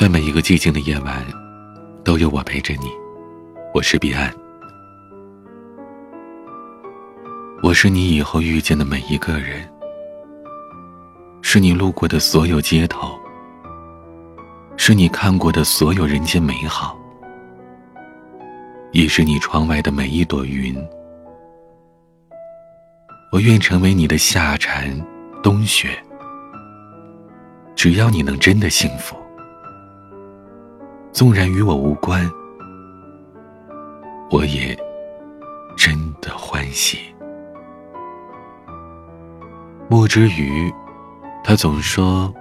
在每一个寂静的夜晚，都有我陪着你。我是彼岸，我是你以后遇见的每一个人，是你路过的所有街头，是你看过的所有人间美好，也是你窗外的每一朵云。我愿成为你的夏蝉、冬雪，只要你能真的幸福。纵然与我无关，我也真的欢喜。莫之余，他总说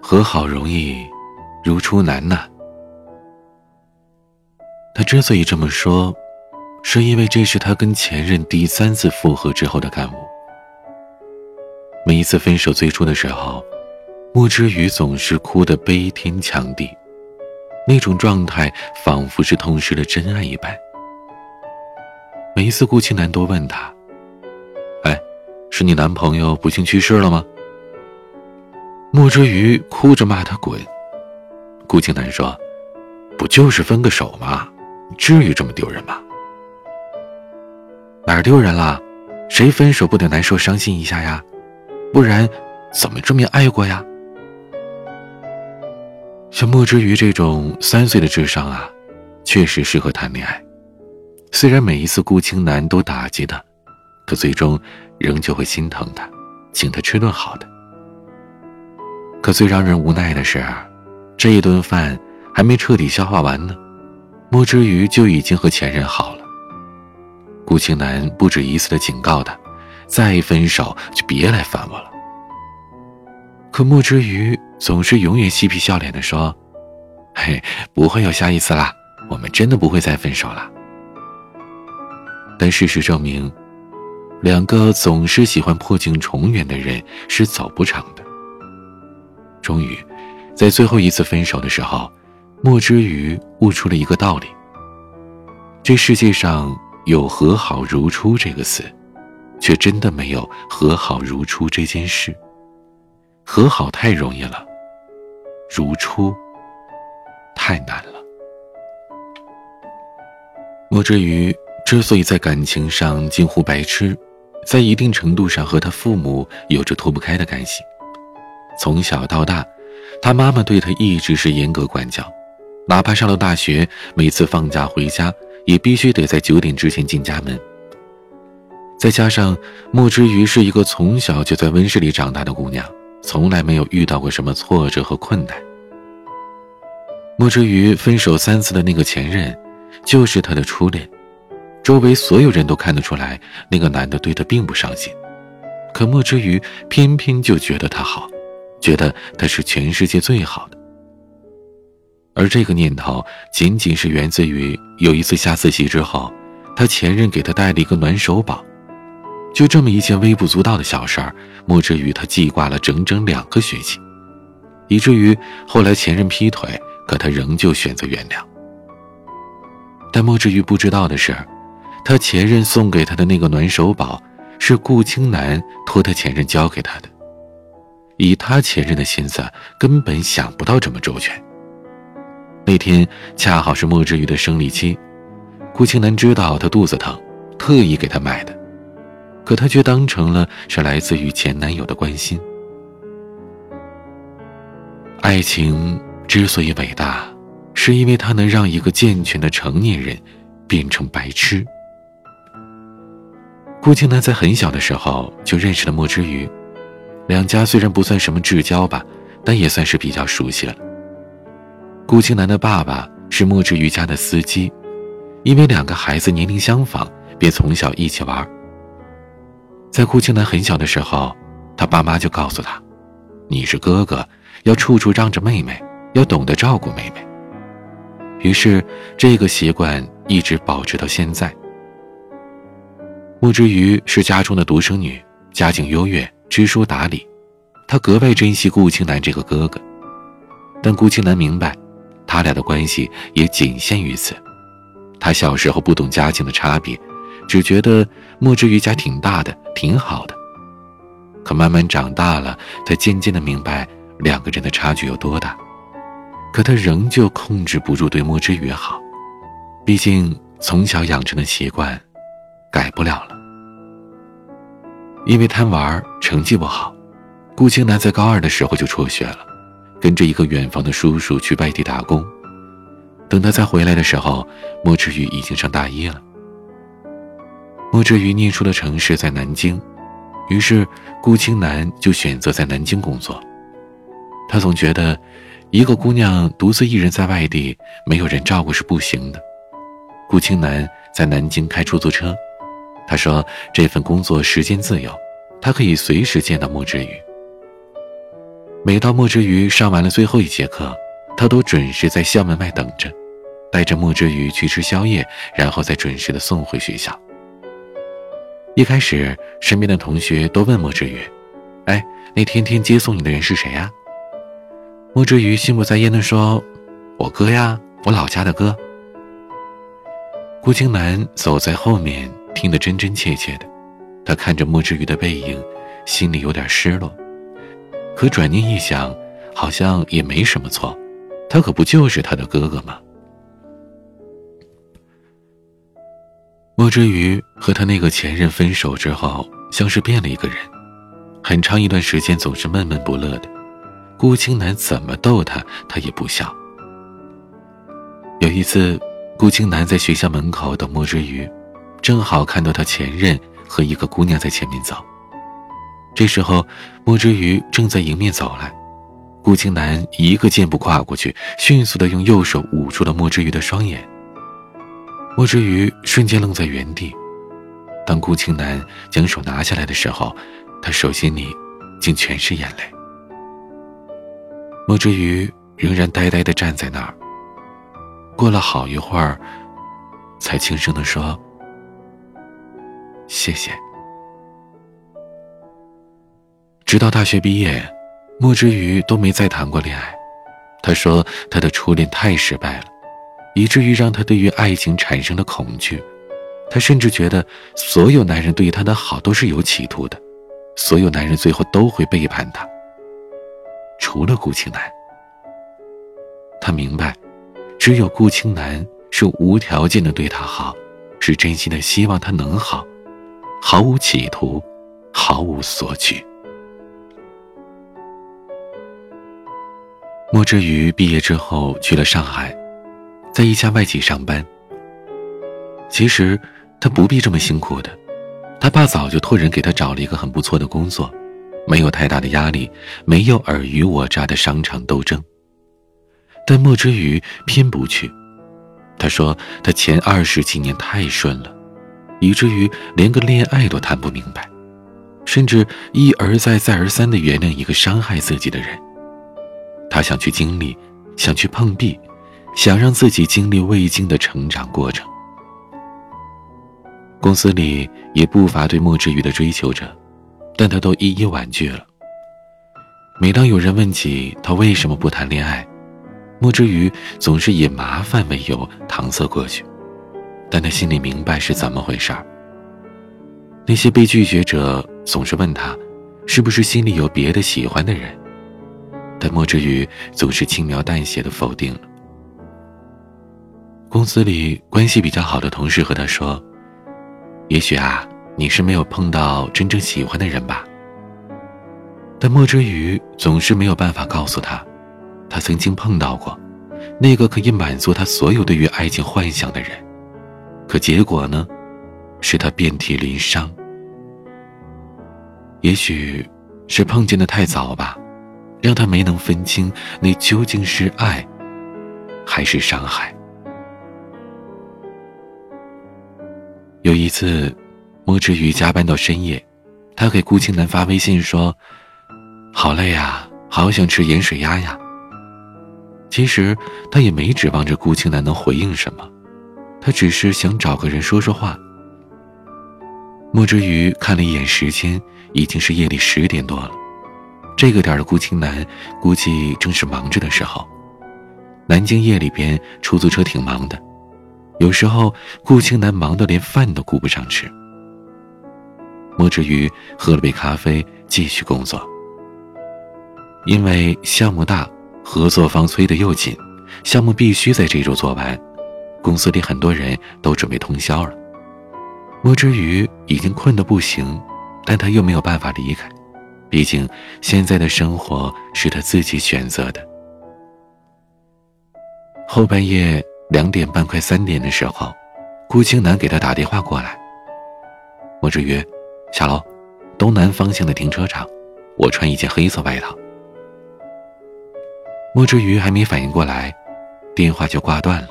和好容易，如初难呐。他之所以这么说，是因为这是他跟前任第三次复合之后的感悟。每一次分手最初的时候，莫之余总是哭得悲天抢地。那种状态仿佛是痛失了真爱一般。每一次顾青南都问他：“哎，是你男朋友不幸去世了吗？”莫之瑜哭着骂他滚。顾青南说：“不就是分个手吗？至于这么丢人吗？哪儿丢人了？谁分手不得难受伤心一下呀？不然怎么证明爱过呀？”像莫之瑜这种三岁的智商啊，确实适合谈恋爱。虽然每一次顾青南都打击他，可最终仍旧会心疼他，请他吃顿好的。可最让人无奈的是，这一顿饭还没彻底消化完呢，莫之瑜就已经和前任好了。顾青南不止一次的警告他，再分手就别来烦我了。可莫之瑜。总是永远嬉皮笑脸的说：“嘿，不会有下一次啦，我们真的不会再分手了。”但事实证明，两个总是喜欢破镜重圆的人是走不长的。终于，在最后一次分手的时候，莫之余悟出了一个道理：这世界上有和好如初这个词，却真的没有和好如初这件事。和好太容易了。如初，太难了。莫之瑜之所以在感情上近乎白痴，在一定程度上和他父母有着脱不开的干系。从小到大，他妈妈对他一直是严格管教，哪怕上了大学，每次放假回家也必须得在九点之前进家门。再加上莫之瑜是一个从小就在温室里长大的姑娘。从来没有遇到过什么挫折和困难。莫之瑜分手三次的那个前任，就是他的初恋。周围所有人都看得出来，那个男的对他并不上心，可莫之瑜偏偏就觉得他好，觉得他是全世界最好的。而这个念头，仅仅是源自于有一次下自习之后，他前任给他带了一个暖手宝。就这么一件微不足道的小事儿，莫之瑜他记挂了整整两个学期，以至于后来前任劈腿，可他仍旧选择原谅。但莫之瑜不知道的是，他前任送给他的那个暖手宝，是顾青南托他前任交给他的。以他前任的心思，根本想不到这么周全。那天恰好是莫之瑜的生理期，顾青南知道他肚子疼，特意给他买的。可他却当成了是来自于前男友的关心。爱情之所以伟大，是因为它能让一个健全的成年人变成白痴。顾青南在很小的时候就认识了莫之余，两家虽然不算什么至交吧，但也算是比较熟悉了。顾青南的爸爸是莫之余家的司机，因为两个孩子年龄相仿，便从小一起玩。在顾青南很小的时候，他爸妈就告诉他：“你是哥哥，要处处让着妹妹，要懂得照顾妹妹。”于是，这个习惯一直保持到现在。莫之瑜是家中的独生女，家境优越，知书达理，她格外珍惜顾青南这个哥哥。但顾青南明白，他俩的关系也仅限于此。他小时候不懂家境的差别。只觉得莫之瑜家挺大的，挺好的。可慢慢长大了，他渐渐的明白两个人的差距有多大。可他仍旧控制不住对莫之宇好，毕竟从小养成的习惯，改不了了。因为贪玩，成绩不好，顾青南在高二的时候就辍学了，跟着一个远房的叔叔去外地打工。等他再回来的时候，莫之宇已经上大一了。莫之宇念书的城市在南京，于是顾青南就选择在南京工作。他总觉得，一个姑娘独自一人在外地，没有人照顾是不行的。顾青南在南京开出租车。他说：“这份工作时间自由，他可以随时见到莫之瑜。每到莫之瑜上完了最后一节课，他都准时在校门外等着，带着莫之瑜去吃宵夜，然后再准时的送回学校。一开始，身边的同学都问莫之瑜：‘哎，那天天接送你的人是谁呀？’莫之瑜心不在焉的说：‘我哥呀，我老家的哥。’顾青南走在后面。”听得真真切切的，他看着莫之瑜的背影，心里有点失落。可转念一想，好像也没什么错，他可不就是他的哥哥吗？莫之瑜和他那个前任分手之后，像是变了一个人，很长一段时间总是闷闷不乐的。顾青南怎么逗他，他也不笑。有一次，顾青南在学校门口等莫之瑜。正好看到他前任和一个姑娘在前面走。这时候，莫之瑜正在迎面走来，顾青南一个箭步跨过去，迅速的用右手捂住了莫之瑜的双眼。莫之余瞬间愣在原地。当顾青南将手拿下来的时候，他手心里竟全是眼泪。莫之余仍然呆呆的站在那儿。过了好一会儿，才轻声的说。谢谢。直到大学毕业，莫之余都没再谈过恋爱。他说他的初恋太失败了，以至于让他对于爱情产生了恐惧。他甚至觉得所有男人对他的好都是有企图的，所有男人最后都会背叛他。除了顾青南，他明白，只有顾青南是无条件的对他好，是真心的希望他能好。毫无企图，毫无索取。莫之瑜毕业之后去了上海，在一家外企上班。其实他不必这么辛苦的，他爸早就托人给他找了一个很不错的工作，没有太大的压力，没有尔虞我诈的商场斗争。但莫之瑜偏不去，他说他前二十几年太顺了。以至于连个恋爱都谈不明白，甚至一而再、再而三的原谅一个伤害自己的人。他想去经历，想去碰壁，想让自己经历未经的成长过程。公司里也不乏对莫之余的追求者，但他都一一婉拒了。每当有人问起他为什么不谈恋爱，莫之余总是以麻烦为由搪塞过去。但他心里明白是怎么回事儿。那些被拒绝者总是问他，是不是心里有别的喜欢的人？但莫之余总是轻描淡写的否定了。公司里关系比较好的同事和他说：“也许啊，你是没有碰到真正喜欢的人吧。”但莫之余总是没有办法告诉他，他曾经碰到过，那个可以满足他所有对于爱情幻想的人。可结果呢，是他遍体鳞伤。也许是碰见的太早吧，让他没能分清那究竟是爱，还是伤害。有一次，莫之瑜加班到深夜，他给顾青南发微信说：“好累呀，好想吃盐水鸭呀。”其实他也没指望着顾青南能回应什么。他只是想找个人说说话。莫之瑜看了一眼时间，已经是夜里十点多了。这个点的顾青南估计正是忙着的时候。南京夜里边出租车挺忙的，有时候顾青南忙得连饭都顾不上吃。莫之瑜喝了杯咖啡，继续工作。因为项目大，合作方催得又紧。项目必须在这周做完，公司里很多人都准备通宵了。莫之瑜已经困得不行，但他又没有办法离开，毕竟现在的生活是他自己选择的。后半夜两点半快三点的时候，顾青南给他打电话过来。莫之瑜，下楼，东南方向的停车场，我穿一件黑色外套。莫之瑜还没反应过来，电话就挂断了。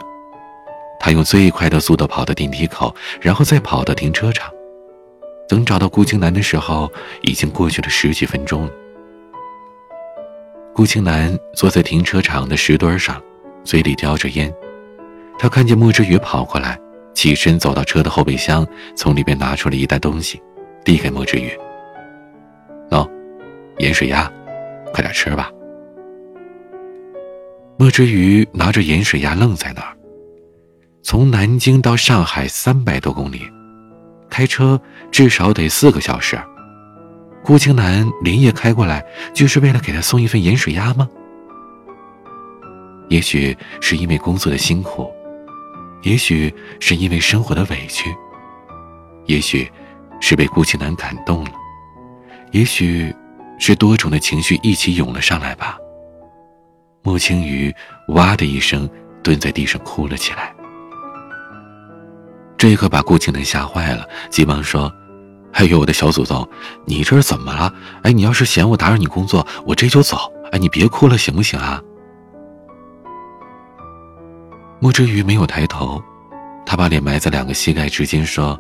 他用最快的速度跑到电梯口，然后再跑到停车场。等找到顾青南的时候，已经过去了十几分钟。顾青南坐在停车场的石墩上，嘴里叼着烟。他看见莫之瑜跑过来，起身走到车的后备箱，从里边拿出了一袋东西，递给莫之瑜：“喏，盐水鸭，快点吃吧。”莫之瑜拿着盐水鸭愣在那儿。从南京到上海三百多公里，开车至少得四个小时。顾青南连夜开过来，就是为了给他送一份盐水鸭吗？也许是因为工作的辛苦，也许是因为生活的委屈，也许是被顾青南感动了，也许是多种的情绪一起涌了上来吧。莫青雨哇的一声蹲在地上哭了起来。这可把顾青南吓坏了，急忙说：“哎呦，我的小祖宗，你这是怎么了？哎，你要是嫌我打扰你工作，我这就走。哎，你别哭了，行不行啊？”莫之瑜没有抬头，他把脸埋在两个膝盖之间说：“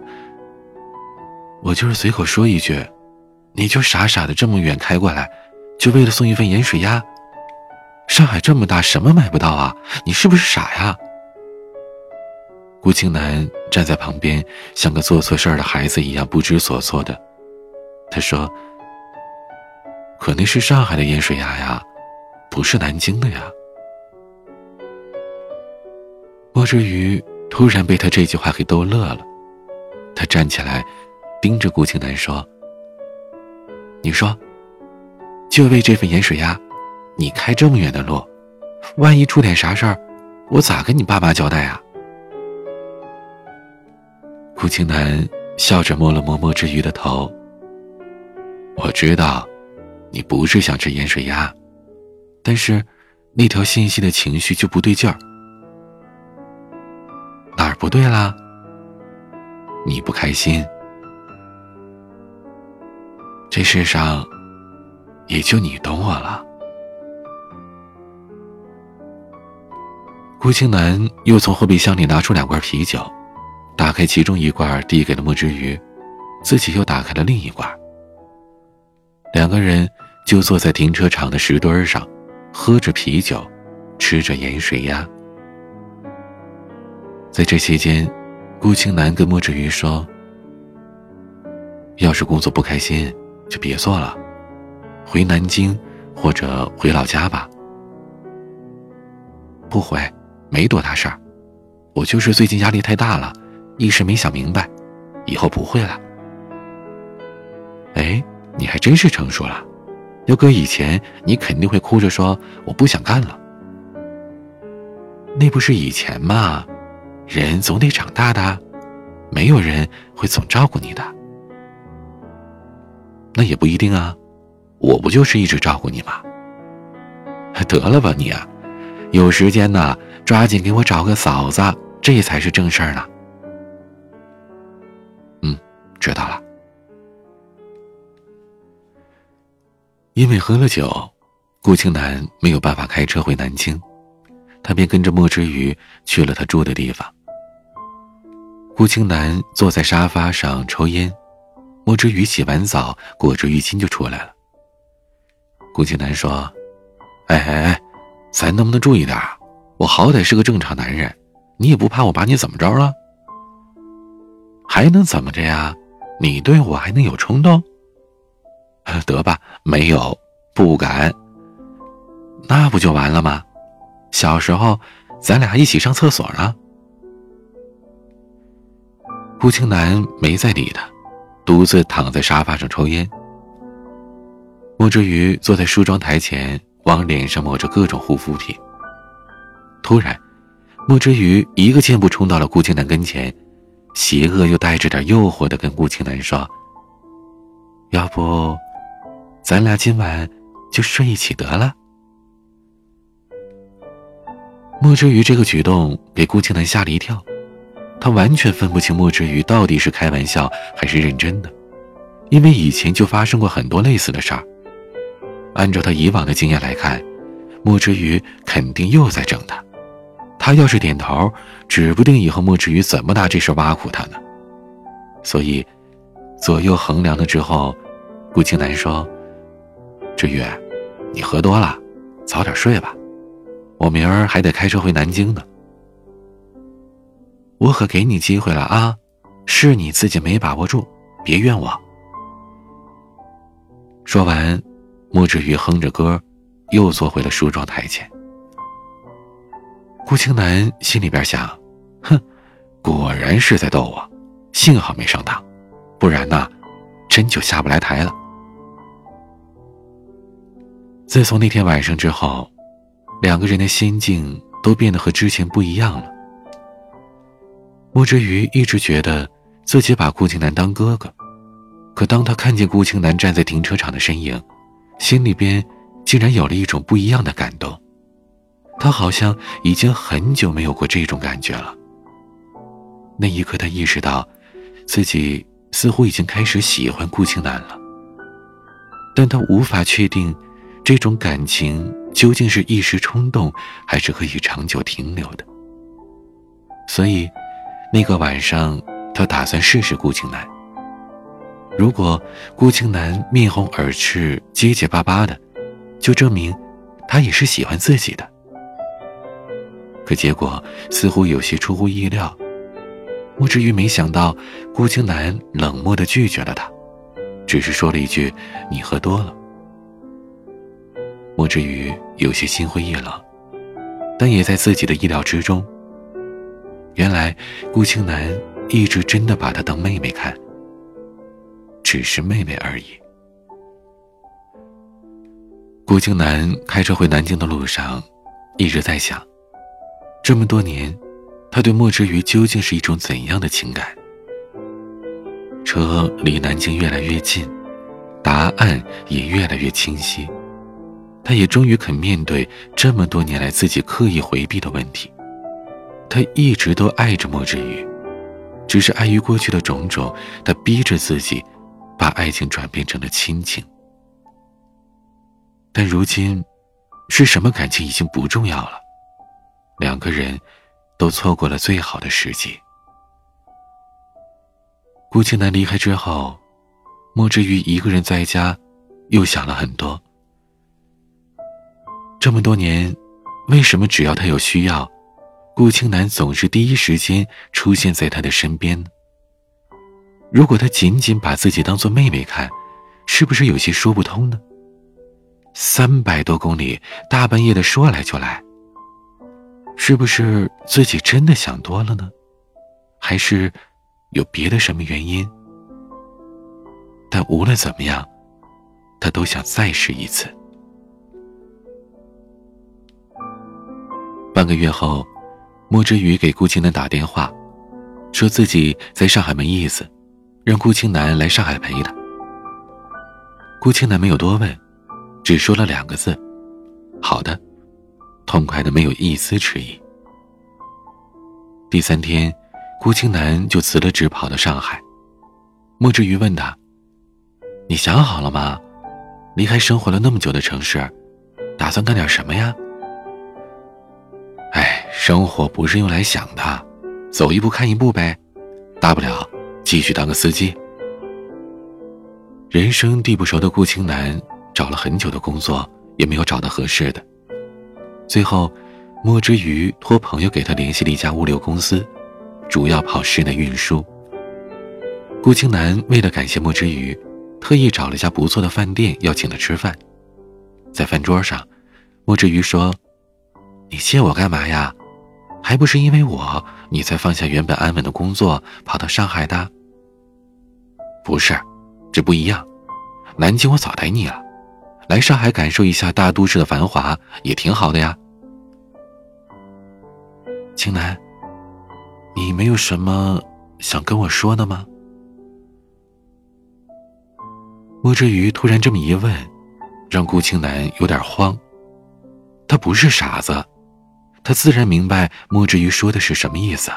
我就是随口说一句，你就傻傻的这么远开过来，就为了送一份盐水鸭？上海这么大，什么买不到啊？你是不是傻呀？”顾青南站在旁边，像个做错事儿的孩子一样不知所措的。他说：“可那是上海的盐水鸭呀，不是南京的呀。”莫之余突然被他这句话给逗乐了，他站起来，盯着顾青南说：“你说，就为这份盐水鸭，你开这么远的路，万一出点啥事儿，我咋跟你爸妈交代啊？”顾青南笑着摸了摸莫之余的头。我知道，你不是想吃盐水鸭，但是那条信息的情绪就不对劲儿。哪儿不对啦？你不开心？这世上也就你懂我了。顾青南又从后备箱里拿出两罐啤酒。打开其中一罐，递给了莫之鱼，自己又打开了另一罐。两个人就坐在停车场的石墩上，喝着啤酒，吃着盐水鸭。在这期间，顾青南跟莫之瑜说：“要是工作不开心，就别做了，回南京或者回老家吧。”不回，没多大事儿，我就是最近压力太大了。一时没想明白，以后不会了。哎，你还真是成熟了。要搁以前，你肯定会哭着说我不想干了。那不是以前吗？人总得长大的，没有人会总照顾你的。那也不一定啊，我不就是一直照顾你吗？得了吧你啊，有时间呢，抓紧给我找个嫂子，这才是正事儿呢。嗯知道了。因为喝了酒，顾青南没有办法开车回南京，他便跟着莫之余去了他住的地方。顾青南坐在沙发上抽烟，莫之瑜洗完澡裹着浴巾就出来了。顾青南说：“哎哎哎，咱能不能注意点？我好歹是个正常男人，你也不怕我把你怎么着了？还能怎么着呀？”你对我还能有冲动？得吧，没有，不敢。那不就完了吗？小时候，咱俩一起上厕所呢。顾青南没再理他，独自躺在沙发上抽烟。莫之瑜坐在梳妆台前，往脸上抹着各种护肤品。突然，莫之瑜一个箭步冲到了顾青南跟前，邪恶又带着点诱惑的跟顾青南说：“要不，咱俩今晚就睡一起得了。”莫之瑜这个举动给顾青南吓了一跳，他完全分不清莫之瑜到底是开玩笑还是认真的，因为以前就发生过很多类似的事儿。按照他以往的经验来看，莫之瑜肯定又在整他。他要是点头，指不定以后莫之瑜怎么拿这事挖苦他呢。所以，左右衡量了之后，顾青南说：“志宇，你喝多了，早点睡吧。我明儿还得开车回南京呢。我可给你机会了啊，是你自己没把握住，别怨我。”说完。莫之瑜哼着歌，又坐回了梳妆台前。顾青南心里边想：“哼，果然是在逗我，幸好没上当，不然呢，真就下不来台了。”自从那天晚上之后，两个人的心境都变得和之前不一样了。莫之余一直觉得自己把顾青南当哥哥，可当他看见顾青南站在停车场的身影，心里边竟然有了一种不一样的感动，他好像已经很久没有过这种感觉了。那一刻，他意识到，自己似乎已经开始喜欢顾青南了，但他无法确定，这种感情究竟是一时冲动，还是可以长久停留的。所以，那个晚上，他打算试试顾青南。如果顾青南面红耳赤、结结巴巴的，就证明他也是喜欢自己的。可结果似乎有些出乎意料，莫之于没想到顾青南冷漠的拒绝了他，只是说了一句：“你喝多了。”莫之于有些心灰意冷，但也在自己的意料之中。原来顾青南一直真的把她当妹妹看。只是妹妹而已。顾青南开车回南京的路上，一直在想：这么多年，他对莫之瑜究竟是一种怎样的情感？车离南京越来越近，答案也越来越清晰。他也终于肯面对这么多年来自己刻意回避的问题。他一直都爱着莫之瑜，只是碍于过去的种种，他逼着自己。把爱情转变成了亲情，但如今，是什么感情已经不重要了。两个人，都错过了最好的时机。顾青南离开之后，莫之瑜一个人在家，又想了很多。这么多年，为什么只要他有需要，顾青楠总是第一时间出现在他的身边？如果他仅仅把自己当做妹妹看，是不是有些说不通呢？三百多公里，大半夜的说来就来，是不是自己真的想多了呢？还是有别的什么原因？但无论怎么样，他都想再试一次。半个月后，莫之宇给顾青南打电话，说自己在上海没意思。让顾青南来上海陪他。顾青南没有多问，只说了两个字：“好的。”痛快的没有一丝迟疑。第三天，顾青南就辞了职，跑到上海。莫之瑜问他：“你想好了吗？离开生活了那么久的城市，打算干点什么呀？”哎，生活不是用来想的，走一步看一步呗，大不了。继续当个司机。人生地不熟的顾青南找了很久的工作，也没有找到合适的。最后，莫之余托朋友给他联系了一家物流公司，主要跑市内运输。顾青南为了感谢莫之余，特意找了家不错的饭店要请他吃饭。在饭桌上，莫之余说：“你谢我干嘛呀？还不是因为我，你才放下原本安稳的工作，跑到上海的。”不是，这不一样。南京我早待腻了，来上海感受一下大都市的繁华也挺好的呀。青南，你没有什么想跟我说的吗？”莫之瑜突然这么一问，让顾青南有点慌。他不是傻子，他自然明白莫之于说的是什么意思。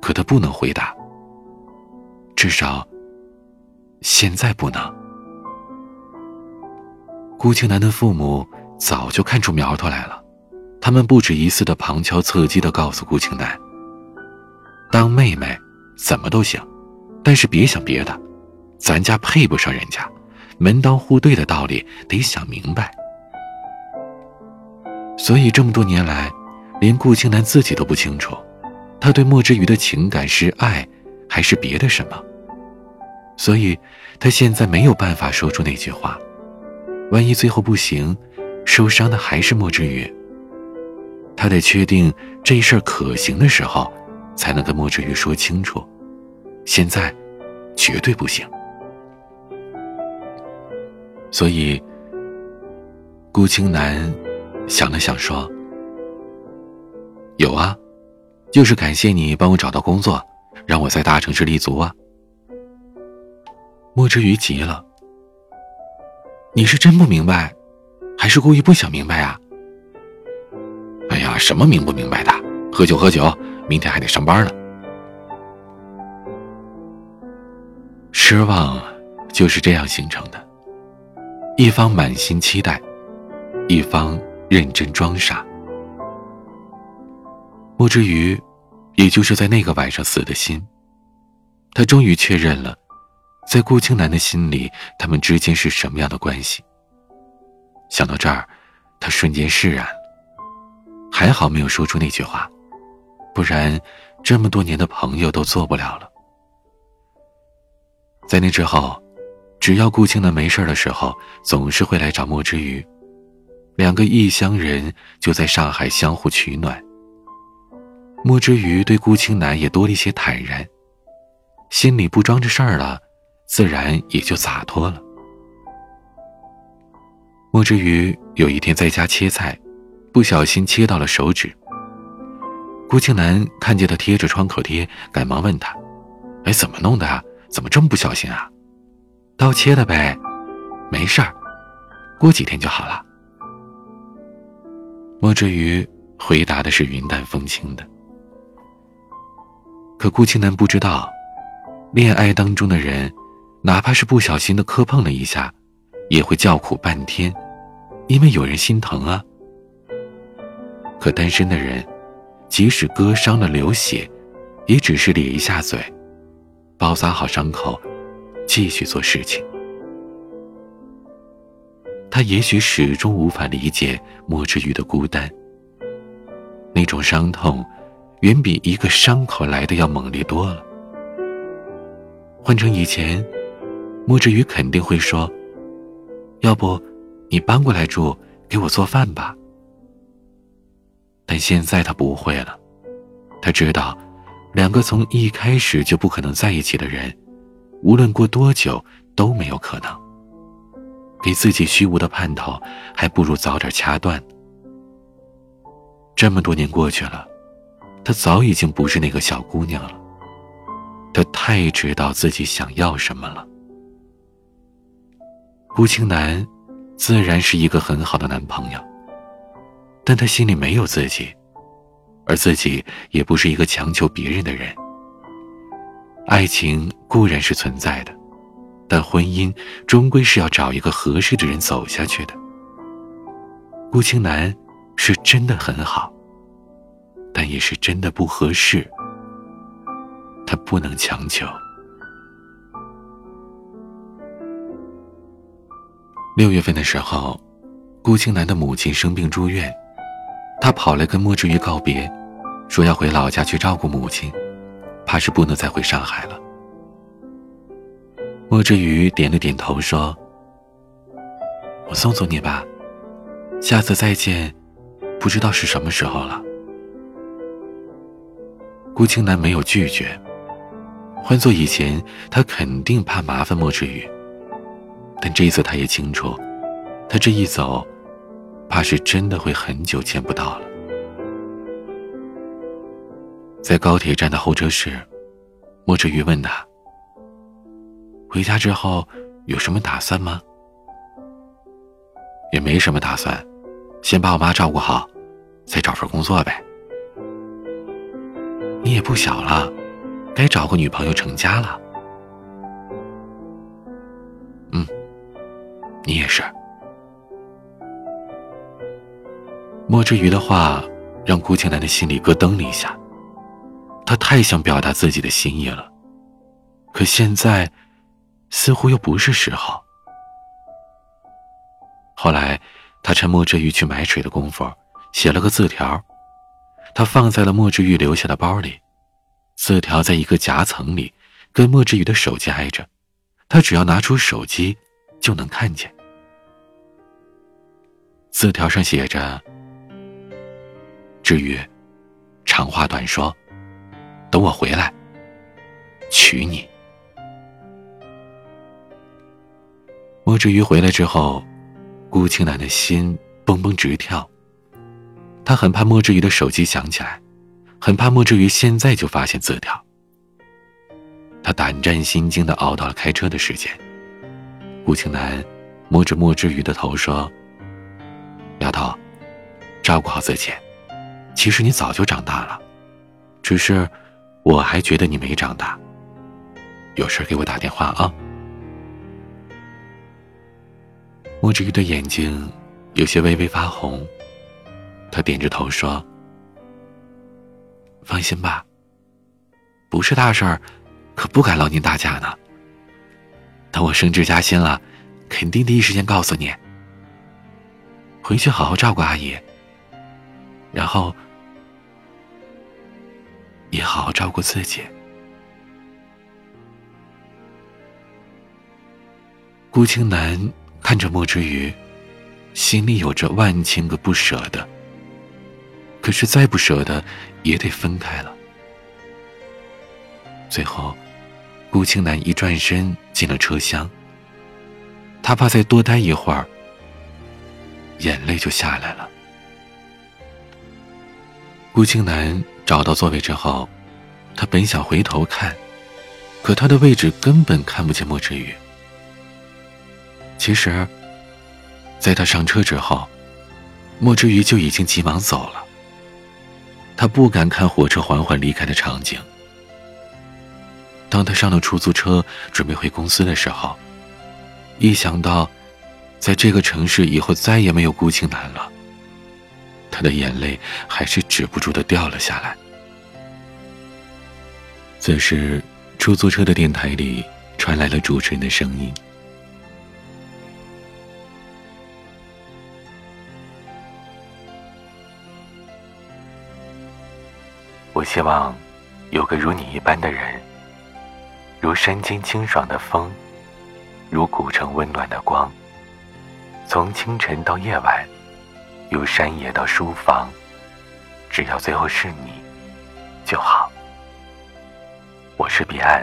可他不能回答，至少现在不能。顾青南的父母早就看出苗头来了，他们不止一次的旁敲侧击的告诉顾青南：“当妹妹怎么都行，但是别想别的。”咱家配不上人家，门当户对的道理得想明白。所以这么多年来，连顾青南自己都不清楚，他对莫之余的情感是爱，还是别的什么。所以，他现在没有办法说出那句话。万一最后不行，受伤的还是莫之余。他得确定这事儿可行的时候，才能跟莫之瑜说清楚。现在，绝对不行。所以，顾青南想了想说：“有啊，就是感谢你帮我找到工作，让我在大城市立足啊。”莫之瑜急了：“你是真不明白，还是故意不想明白啊？”“哎呀，什么明不明白的？喝酒喝酒，明天还得上班呢。”失望就是这样形成的。一方满心期待，一方认真装傻。莫之余，也就是在那个晚上死的心。他终于确认了，在顾青南的心里，他们之间是什么样的关系。想到这儿，他瞬间释然。还好没有说出那句话，不然这么多年的朋友都做不了了。在那之后。只要顾青南没事的时候，总是会来找莫之余，两个异乡人就在上海相互取暖。莫之余对顾青南也多了一些坦然，心里不装着事儿了，自然也就洒脱了。莫之余有一天在家切菜，不小心切到了手指。顾青南看见他贴着创可贴，赶忙问他：“哎，怎么弄的啊？怎么这么不小心啊？”刀切的呗，没事儿，过几天就好了。莫之瑜回答的是云淡风轻的，可顾青南不知道，恋爱当中的人，哪怕是不小心的磕碰了一下，也会叫苦半天，因为有人心疼啊。可单身的人，即使割伤了流血，也只是咧一下嘴，包扎好伤口。继续做事情。他也许始终无法理解莫之瑜的孤单。那种伤痛，远比一个伤口来的要猛烈多了。换成以前，莫之瑜肯定会说：“要不，你搬过来住，给我做饭吧。”但现在他不会了。他知道，两个从一开始就不可能在一起的人。无论过多久都没有可能。给自己虚无的盼头，还不如早点掐断。这么多年过去了，她早已经不是那个小姑娘了。她太知道自己想要什么了。顾青南自然是一个很好的男朋友，但他心里没有自己，而自己也不是一个强求别人的人。爱情固然是存在的，但婚姻终归是要找一个合适的人走下去的。顾青南是真的很好，但也是真的不合适。他不能强求。六月份的时候，顾青南的母亲生病住院，他跑来跟莫之瑜告别，说要回老家去照顾母亲。怕是不能再回上海了。莫之瑜点了点头，说：“我送送你吧，下次再见，不知道是什么时候了。”顾青南没有拒绝，换做以前，他肯定怕麻烦莫之瑜，但这一次他也清楚，他这一走，怕是真的会很久见不到了。在高铁站的候车室，莫之宇问他：“回家之后有什么打算吗？”“也没什么打算，先把我妈照顾好，再找份工作呗。”“你也不小了，该找个女朋友成家了。”“嗯，你也是。”莫之瑜的话让顾庆南的心里咯噔了一下。他太想表达自己的心意了，可现在似乎又不是时候。后来，他趁莫之瑜去买水的功夫，写了个字条，他放在了莫之瑜留下的包里。字条在一个夹层里，跟莫之瑜的手机挨着，他只要拿出手机就能看见。字条上写着。至于，长话短说，等我回来，娶你。莫志瑜回来之后，顾青楠的心蹦蹦直跳。他很怕莫志瑜的手机响起来，很怕莫志瑜现在就发现字条。他胆战心惊的熬到了开车的时间。顾青楠摸着莫志瑜的头说：“丫头，照顾好自己。”其实你早就长大了，只是我还觉得你没长大。有事给我打电话啊。莫志宇的眼睛有些微微发红，他点着头说：“放心吧，不是大事儿，可不敢劳您大驾呢。等我升职加薪了，肯定第一时间告诉你。回去好好照顾阿姨，然后。”也好好照顾自己。顾青南看着莫之瑜，心里有着万千个不舍的。可是再不舍得，也得分开了。最后，顾青南一转身进了车厢。他怕再多待一会儿，眼泪就下来了。顾青南。找到座位之后，他本想回头看，可他的位置根本看不见莫之宇。其实，在他上车之后，莫之余就已经急忙走了。他不敢看火车缓缓离开的场景。当他上了出租车准备回公司的时候，一想到，在这个城市以后再也没有顾青南了。他的眼泪还是止不住的掉了下来。此时，出租车的电台里传来了主持人的声音：“我希望有个如你一般的人，如山间清爽的风，如古城温暖的光，从清晨到夜晚。”由山野到书房，只要最后是你就好。我是彼岸。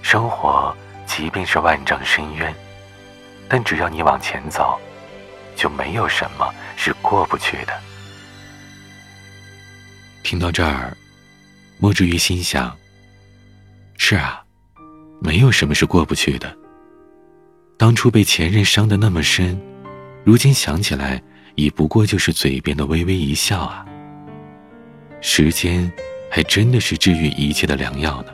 生活即便是万丈深渊，但只要你往前走，就没有什么是过不去的。听到这儿，莫之瑜心想：是啊，没有什么是过不去的。当初被前任伤得那么深。如今想起来，已不过就是嘴边的微微一笑啊。时间，还真的是治愈一切的良药呢。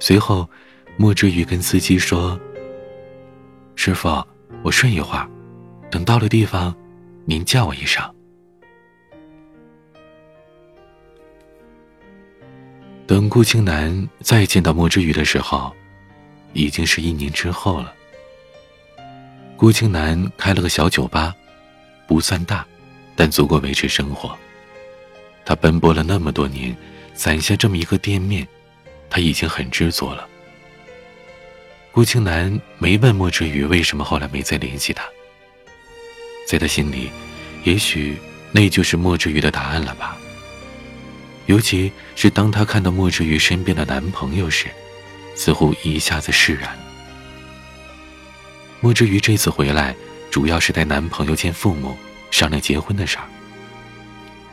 随后，莫之瑜跟司机说：“师傅，我睡一会儿，等到了地方，您叫我一声。”等顾青南再见到莫之瑜的时候，已经是一年之后了。顾青南开了个小酒吧，不算大，但足够维持生活。他奔波了那么多年，攒下这么一个店面，他已经很知足了。顾青南没问莫之宇为什么后来没再联系他，在他心里，也许那就是莫之宇的答案了吧。尤其是当他看到莫之宇身边的男朋友时，似乎一下子释然。莫之瑜这次回来，主要是带男朋友见父母，商量结婚的事儿。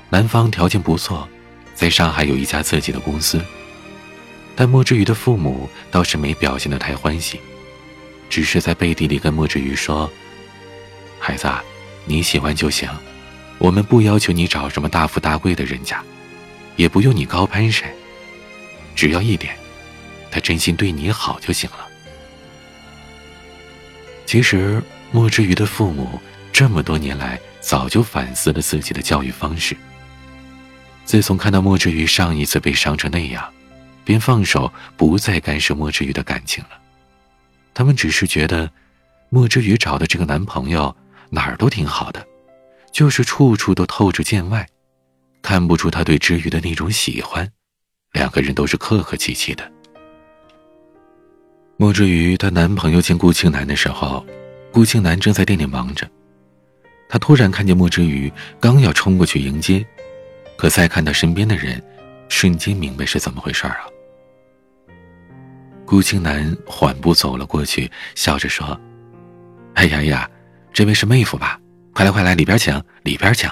男方条件不错，在上海有一家自己的公司。但莫之瑜的父母倒是没表现得太欢喜，只是在背地里跟莫之瑜说：“孩子，你喜欢就行，我们不要求你找什么大富大贵的人家，也不用你高攀谁，只要一点，他真心对你好就行了。”其实，莫之瑜的父母这么多年来早就反思了自己的教育方式。自从看到莫之瑜上一次被伤成那样，便放手，不再干涉莫之瑜的感情了。他们只是觉得，莫之瑜找的这个男朋友哪儿都挺好的，就是处处都透着见外，看不出他对之瑜的那种喜欢。两个人都是客客气气的。莫之瑜她男朋友见顾庆南的时候，顾庆南正在店里忙着，他突然看见莫之瑜，刚要冲过去迎接，可再看到身边的人，瞬间明白是怎么回事儿啊。顾青南缓步走了过去，笑着说：“哎呀呀，这位是妹夫吧？快来快来，里边请，里边请。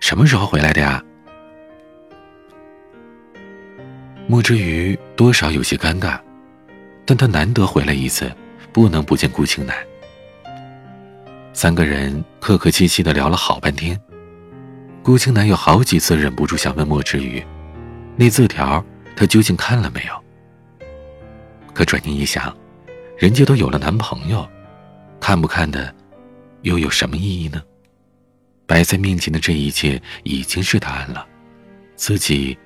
什么时候回来的呀？”莫之余多少有些尴尬，但他难得回来一次，不能不见顾青南。三个人客客气气的聊了好半天，顾青南有好几次忍不住想问莫之余：“那字条他究竟看了没有？”可转念一想，人家都有了男朋友，看不看的，又有什么意义呢？摆在面前的这一切已经是答案了，自己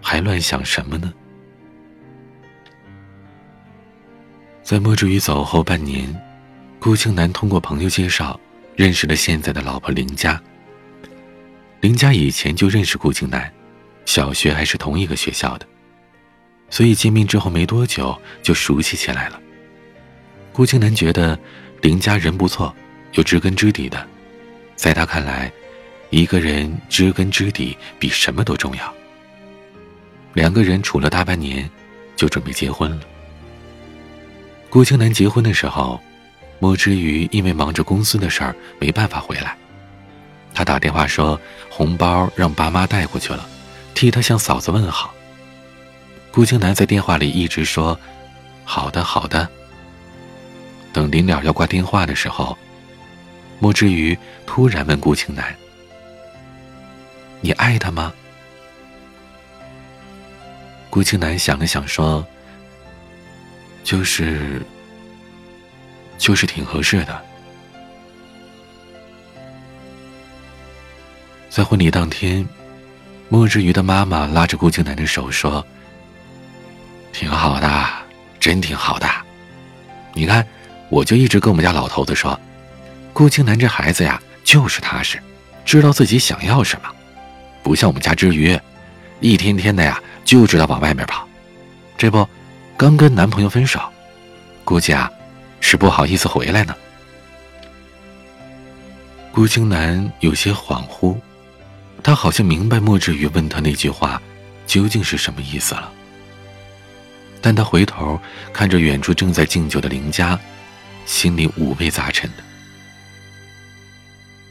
还乱想什么呢？在莫之宇走后半年，顾庆南通过朋友介绍认识了现在的老婆林佳。林佳以前就认识顾庆南，小学还是同一个学校的。所以见面之后没多久就熟悉起来了。顾青南觉得林家人不错，有知根知底的，在他看来，一个人知根知底比什么都重要。两个人处了大半年，就准备结婚了。顾青南结婚的时候，莫之瑜因为忙着公司的事儿没办法回来，他打电话说红包让爸妈带过去了，替他向嫂子问好。顾青南在电话里一直说：“好的，好的。”等临了要挂电话的时候，莫之余突然问顾青南：“你爱他吗？”顾青南想了想说：“就是，就是挺合适的。”在婚礼当天，莫之余的妈妈拉着顾青南的手说。挺好的，真挺好的。你看，我就一直跟我们家老头子说，顾青南这孩子呀，就是踏实，知道自己想要什么，不像我们家之余，一天天的呀就知道往外面跑。这不，刚跟男朋友分手，估计啊是不好意思回来呢。顾青南有些恍惚，他好像明白莫志宇问他那句话究竟是什么意思了。但他回头看着远处正在敬酒的林家，心里五味杂陈的。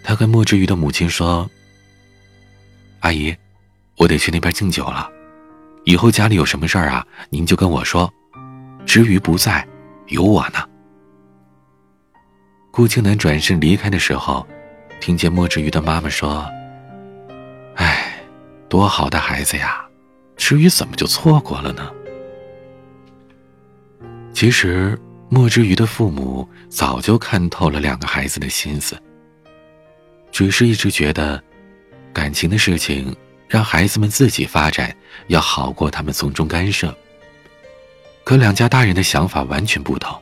他跟莫之瑜的母亲说：“阿姨，我得去那边敬酒了，以后家里有什么事儿啊，您就跟我说。之瑜不在，有我呢。”顾青南转身离开的时候，听见莫之瑜的妈妈说：“哎，多好的孩子呀，之瑜怎么就错过了呢？”其实，莫之瑜的父母早就看透了两个孩子的心思，只是一直觉得，感情的事情让孩子们自己发展要好过他们从中干涉。可两家大人的想法完全不同。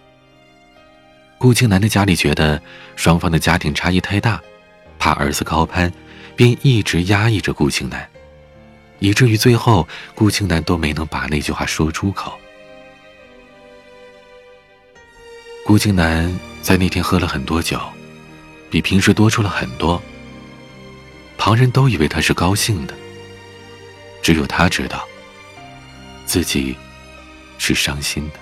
顾青南的家里觉得双方的家庭差异太大，怕儿子高攀，便一直压抑着顾青南，以至于最后顾青南都没能把那句话说出口。顾青南在那天喝了很多酒，比平时多出了很多。旁人都以为他是高兴的，只有他知道，自己是伤心的。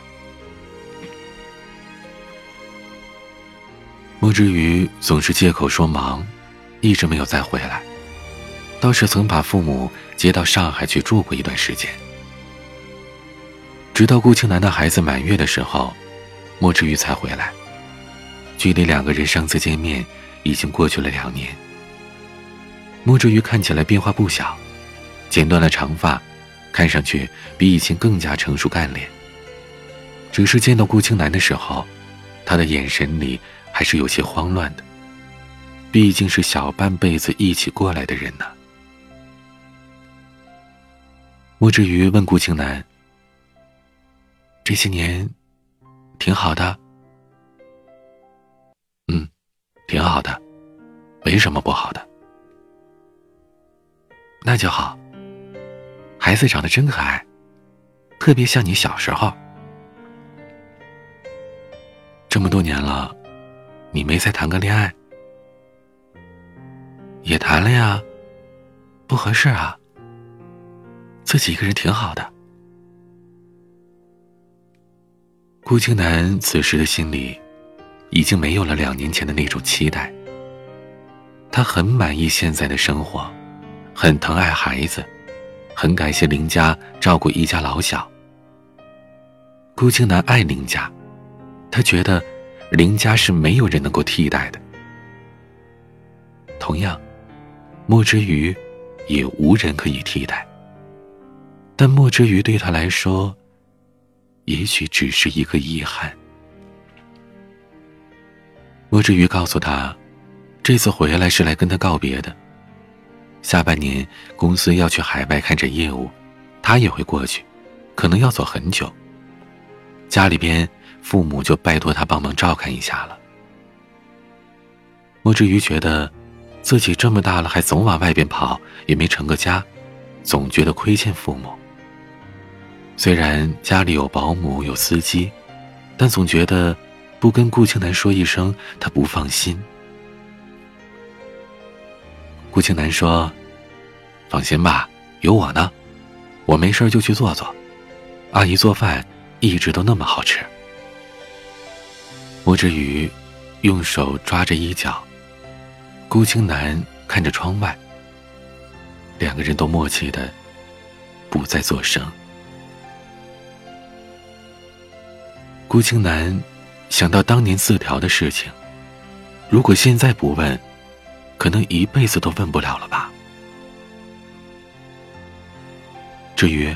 莫之余总是借口说忙，一直没有再回来。倒是曾把父母接到上海去住过一段时间。直到顾青南的孩子满月的时候，莫之余才回来。距离两个人上次见面已经过去了两年。莫之瑜看起来变化不小，剪断了长发，看上去比以前更加成熟干练。只是见到顾青南的时候，他的眼神里还是有些慌乱的。毕竟是小半辈子一起过来的人呢。莫之瑜问顾青南：“这些年，挺好的。”“挺好的，没什么不好的。”“那就好。孩子长得真可爱，特别像你小时候。这么多年了，你没再谈个恋爱？”也谈了呀，不合适啊。自己一个人挺好的。顾青南此时的心里，已经没有了两年前的那种期待。他很满意现在的生活，很疼爱孩子，很感谢林家照顾一家老小。顾青南爱林家，他觉得林家是没有人能够替代的。同样。莫之余，也无人可以替代。但莫之余对他来说，也许只是一个遗憾。莫之瑜告诉他，这次回来是来跟他告别的。下半年公司要去海外开展业务，他也会过去，可能要走很久。家里边父母就拜托他帮忙照看一下了。莫之瑜觉得。自己这么大了，还总往外边跑，也没成个家，总觉得亏欠父母。虽然家里有保姆有司机，但总觉得不跟顾青南说一声，他不放心。顾青南说：“放心吧，有我呢，我没事就去做做。阿姨做饭一直都那么好吃。”莫之宇用手抓着衣角。顾青南看着窗外，两个人都默契的不再作声。顾青南想到当年字条的事情，如果现在不问，可能一辈子都问不了了吧。至于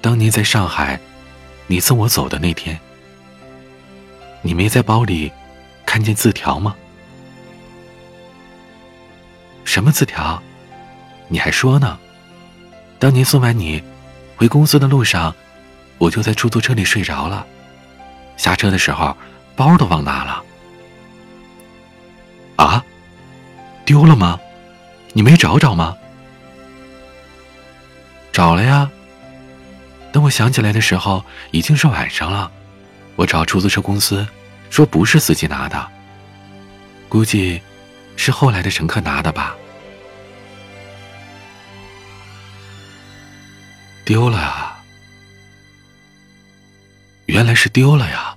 当年在上海，你送我走的那天，你没在包里看见字条吗？什么字条？你还说呢？当年送完你回公司的路上，我就在出租车里睡着了。下车的时候，包都忘拿了。啊？丢了吗？你没找找吗？找了呀。等我想起来的时候，已经是晚上了。我找出租车公司，说不是司机拿的。估计。是后来的乘客拿的吧？丢了啊！原来是丢了呀！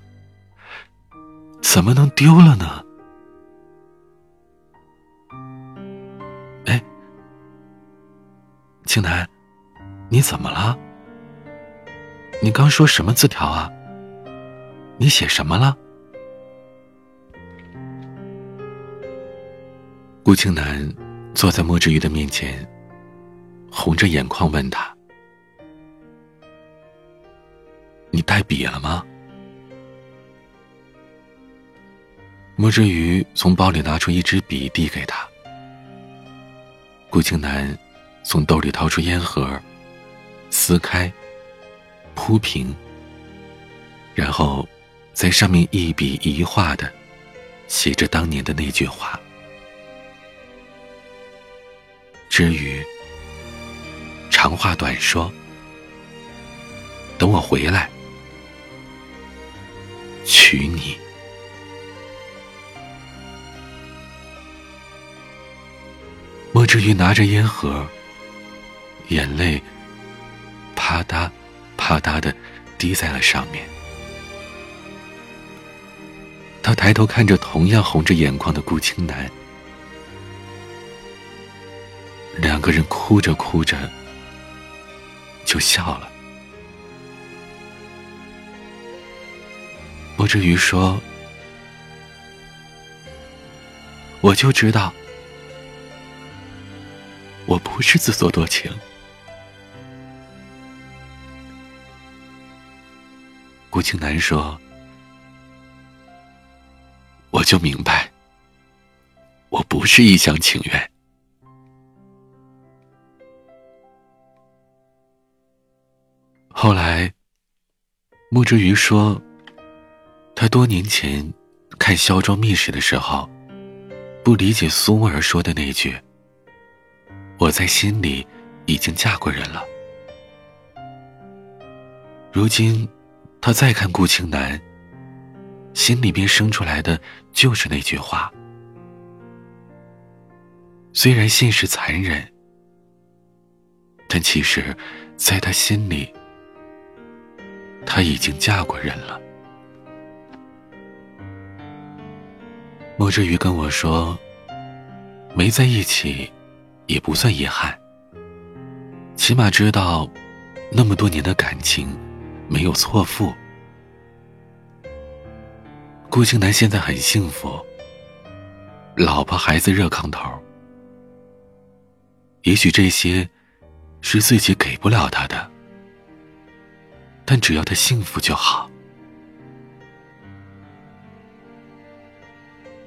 怎么能丢了呢？哎，青南，你怎么了？你刚说什么字条啊？你写什么了？顾青南坐在莫之瑜的面前，红着眼眶问他：“你带笔了吗？”莫之余从包里拿出一支笔递给他。顾青南从兜里掏出烟盒，撕开，铺平，然后在上面一笔一画的写着当年的那句话。之余，长话短说，等我回来，娶你。莫之瑜拿着烟盒，眼泪啪嗒啪嗒的滴在了上面。他抬头看着同样红着眼眶的顾青南。两个人哭着哭着就笑了。莫之瑜说：“我就知道，我不是自作多情。”顾青南说：“我就明白，我不是一厢情愿。”后来，穆之瑜说，他多年前看《萧庄秘史》的时候，不理解苏儿说的那句：“我在心里已经嫁过人了。”如今，他再看顾青南，心里边生出来的就是那句话。虽然现实残忍，但其实，在他心里。她已经嫁过人了。莫之瑜跟我说：“没在一起，也不算遗憾。起码知道，那么多年的感情，没有错付。顾庆南现在很幸福，老婆孩子热炕头。也许这些，是自己给不了他的。”但只要他幸福就好。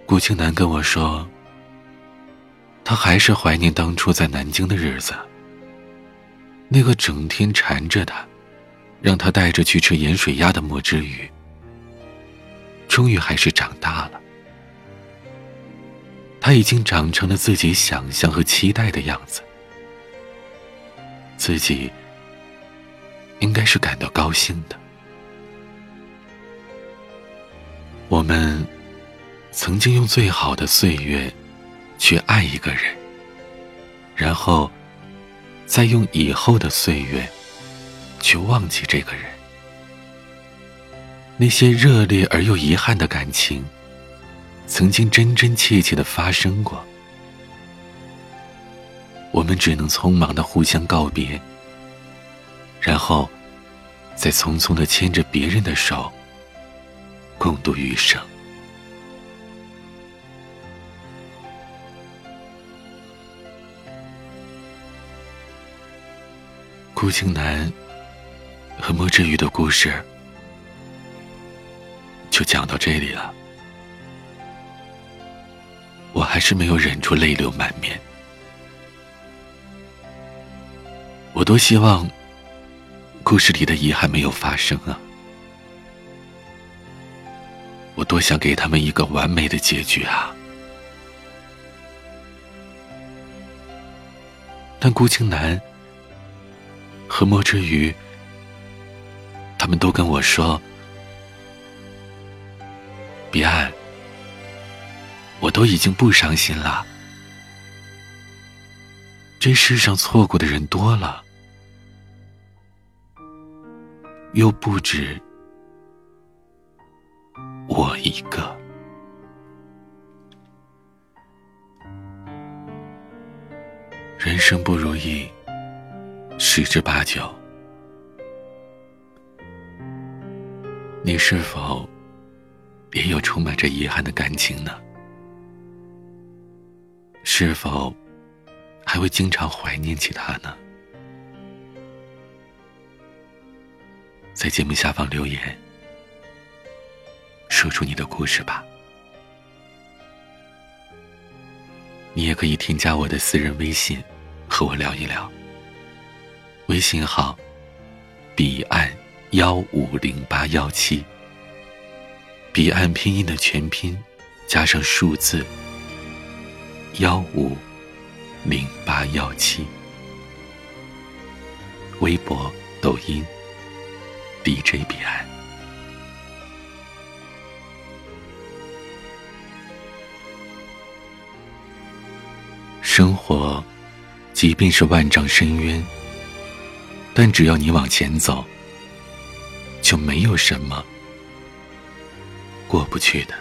顾青南跟我说，他还是怀念当初在南京的日子。那个整天缠着他，让他带着去吃盐水鸭的莫之宇，终于还是长大了。他已经长成了自己想象和期待的样子，自己。应该是感到高兴的。我们曾经用最好的岁月去爱一个人，然后再用以后的岁月去忘记这个人。那些热烈而又遗憾的感情，曾经真真切切的发生过，我们只能匆忙的互相告别。然后，再匆匆的牵着别人的手，共度余生。顾青南和莫之瑜的故事就讲到这里了，我还是没有忍住泪流满面。我多希望。故事里的遗憾没有发生啊！我多想给他们一个完美的结局啊！但顾青南和莫之余，他们都跟我说：“彼岸，我都已经不伤心了。这世上错过的人多了。”又不止我一个。人生不如意，十之八九。你是否也有充满着遗憾的感情呢？是否还会经常怀念起他呢？在节目下方留言，说出你的故事吧。你也可以添加我的私人微信，和我聊一聊。微信号：彼岸幺五零八幺七。彼岸拼音的全拼加上数字幺五零八幺七。微博、抖音。DJ 彼岸，生活即便是万丈深渊，但只要你往前走，就没有什么过不去的。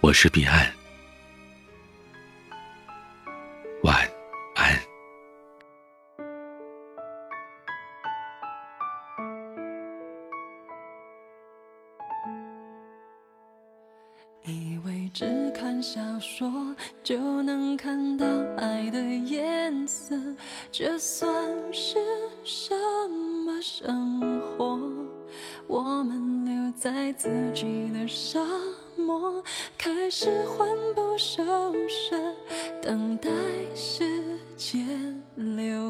我是彼岸，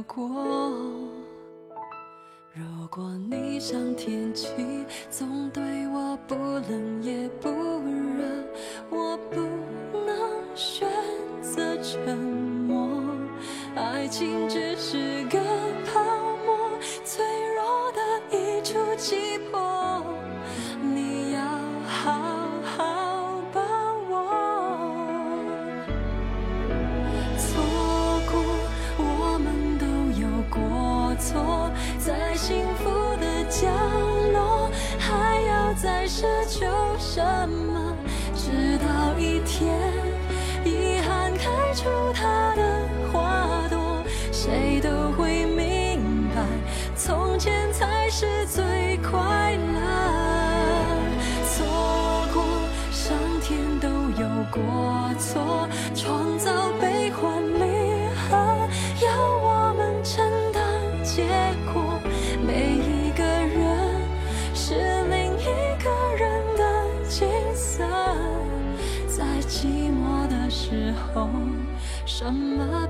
过。如果你像天气，总对我不冷也不热，我不能选择沉默。爱情只是。个。什么